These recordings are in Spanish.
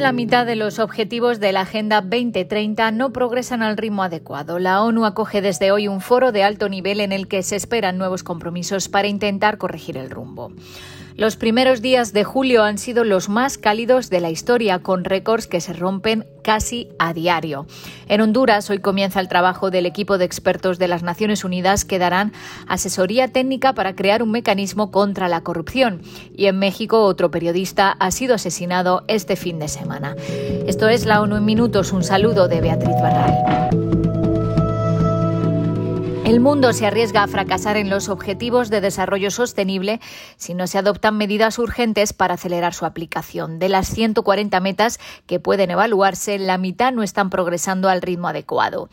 la mitad de los objetivos de la Agenda 2030 no progresan al ritmo adecuado. La ONU acoge desde hoy un foro de alto nivel en el que se esperan nuevos compromisos para intentar corregir el rumbo. Los primeros días de julio han sido los más cálidos de la historia, con récords que se rompen casi a diario. En Honduras hoy comienza el trabajo del equipo de expertos de las Naciones Unidas que darán asesoría técnica para crear un mecanismo contra la corrupción. Y en México otro periodista ha sido asesinado este fin de semana. Esto es la ONU en minutos. Un saludo de Beatriz Barral. El mundo se arriesga a fracasar en los objetivos de desarrollo sostenible si no se adoptan medidas urgentes para acelerar su aplicación. De las 140 metas que pueden evaluarse, la mitad no están progresando al ritmo adecuado.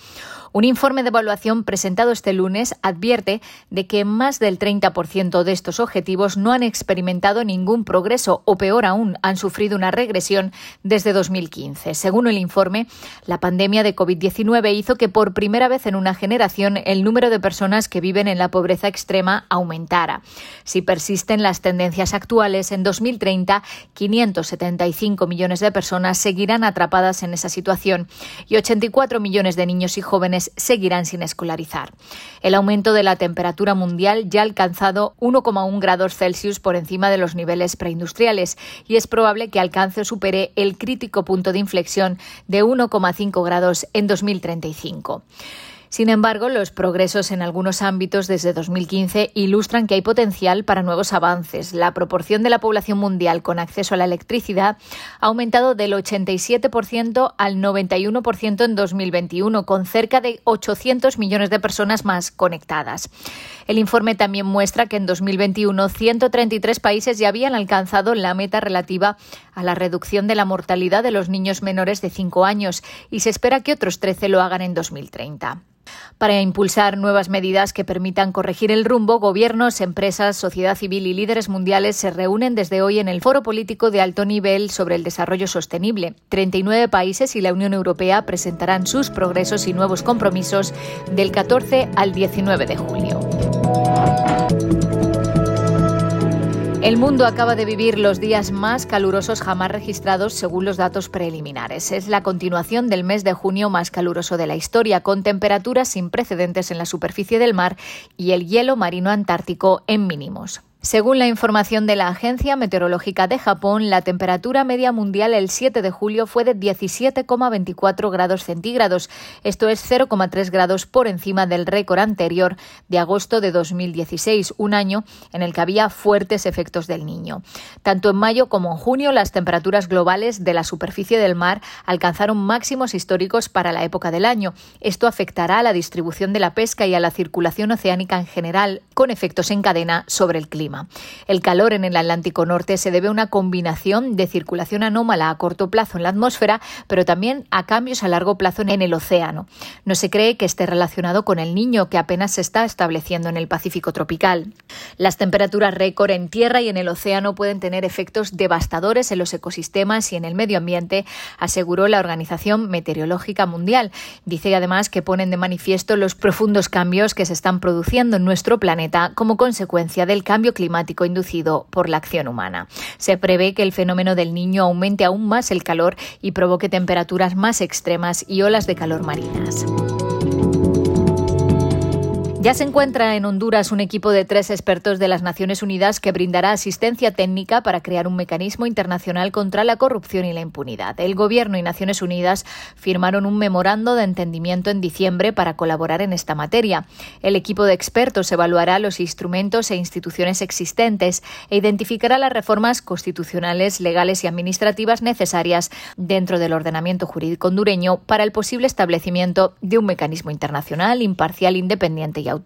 Un informe de evaluación presentado este lunes advierte de que más del 30% de estos objetivos no han experimentado ningún progreso o peor aún, han sufrido una regresión desde 2015. Según el informe, la pandemia de COVID-19 hizo que por primera vez en una generación el número de personas que viven en la pobreza extrema aumentara. Si persisten las tendencias actuales, en 2030 575 millones de personas seguirán atrapadas en esa situación y 84 millones de niños y jóvenes seguirán sin escolarizar. El aumento de la temperatura mundial ya ha alcanzado 1,1 grados Celsius por encima de los niveles preindustriales y es probable que alcance o supere el crítico punto de inflexión de 1,5 grados en 2035. Sin embargo, los progresos en algunos ámbitos desde 2015 ilustran que hay potencial para nuevos avances. La proporción de la población mundial con acceso a la electricidad ha aumentado del 87% al 91% en 2021, con cerca de 800 millones de personas más conectadas. El informe también muestra que en 2021 133 países ya habían alcanzado la meta relativa a la reducción de la mortalidad de los niños menores de 5 años y se espera que otros 13 lo hagan en 2030. Para impulsar nuevas medidas que permitan corregir el rumbo, gobiernos, empresas, sociedad civil y líderes mundiales se reúnen desde hoy en el Foro Político de Alto Nivel sobre el Desarrollo Sostenible. 39 países y la Unión Europea presentarán sus progresos y nuevos compromisos del 14 al 19 de julio. El mundo acaba de vivir los días más calurosos jamás registrados según los datos preliminares. Es la continuación del mes de junio más caluroso de la historia, con temperaturas sin precedentes en la superficie del mar y el hielo marino antártico en mínimos. Según la información de la Agencia Meteorológica de Japón, la temperatura media mundial el 7 de julio fue de 17,24 grados centígrados. Esto es 0,3 grados por encima del récord anterior de agosto de 2016, un año en el que había fuertes efectos del niño. Tanto en mayo como en junio, las temperaturas globales de la superficie del mar alcanzaron máximos históricos para la época del año. Esto afectará a la distribución de la pesca y a la circulación oceánica en general, con efectos en cadena sobre el clima. El calor en el Atlántico Norte se debe a una combinación de circulación anómala a corto plazo en la atmósfera, pero también a cambios a largo plazo en el océano. No se cree que esté relacionado con el niño que apenas se está estableciendo en el Pacífico tropical. Las temperaturas récord en tierra y en el océano pueden tener efectos devastadores en los ecosistemas y en el medio ambiente, aseguró la Organización Meteorológica Mundial. Dice además que ponen de manifiesto los profundos cambios que se están produciendo en nuestro planeta como consecuencia del cambio climático inducido por la acción humana. Se prevé que el fenómeno del niño aumente aún más el calor y provoque temperaturas más extremas y olas de calor marinas. Ya se encuentra en Honduras un equipo de tres expertos de las Naciones Unidas que brindará asistencia técnica para crear un mecanismo internacional contra la corrupción y la impunidad. El Gobierno y Naciones Unidas firmaron un memorando de entendimiento en diciembre para colaborar en esta materia. El equipo de expertos evaluará los instrumentos e instituciones existentes e identificará las reformas constitucionales, legales y administrativas necesarias dentro del ordenamiento jurídico hondureño para el posible establecimiento de un mecanismo internacional imparcial, independiente y autónomo.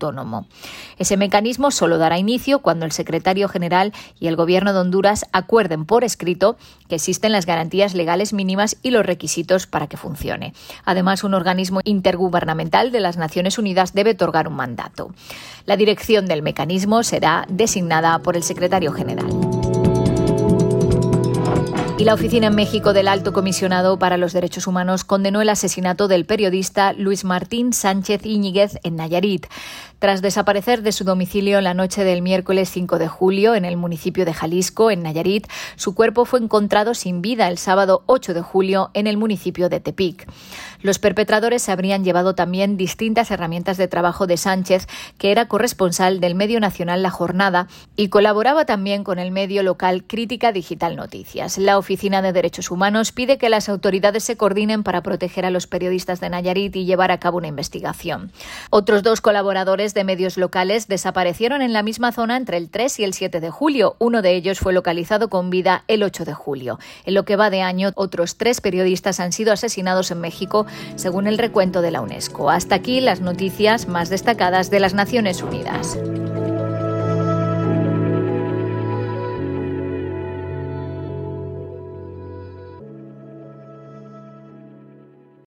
Ese mecanismo solo dará inicio cuando el secretario general y el Gobierno de Honduras acuerden por escrito que existen las garantías legales mínimas y los requisitos para que funcione. Además, un organismo intergubernamental de las Naciones Unidas debe otorgar un mandato. La dirección del mecanismo será designada por el secretario general. Y la Oficina en México del Alto Comisionado para los Derechos Humanos condenó el asesinato del periodista Luis Martín Sánchez Íñiguez en Nayarit. Tras desaparecer de su domicilio la noche del miércoles 5 de julio en el municipio de Jalisco, en Nayarit, su cuerpo fue encontrado sin vida el sábado 8 de julio en el municipio de Tepic. Los perpetradores se habrían llevado también distintas herramientas de trabajo de Sánchez, que era corresponsal del medio nacional La Jornada y colaboraba también con el medio local Crítica Digital Noticias. La Oficina de Derechos Humanos pide que las autoridades se coordinen para proteger a los periodistas de Nayarit y llevar a cabo una investigación. Otros dos colaboradores de medios locales desaparecieron en la misma zona entre el 3 y el 7 de julio. Uno de ellos fue localizado con vida el 8 de julio. En lo que va de año, otros tres periodistas han sido asesinados en México según el recuento de la UNESCO. Hasta aquí las noticias más destacadas de las Naciones Unidas.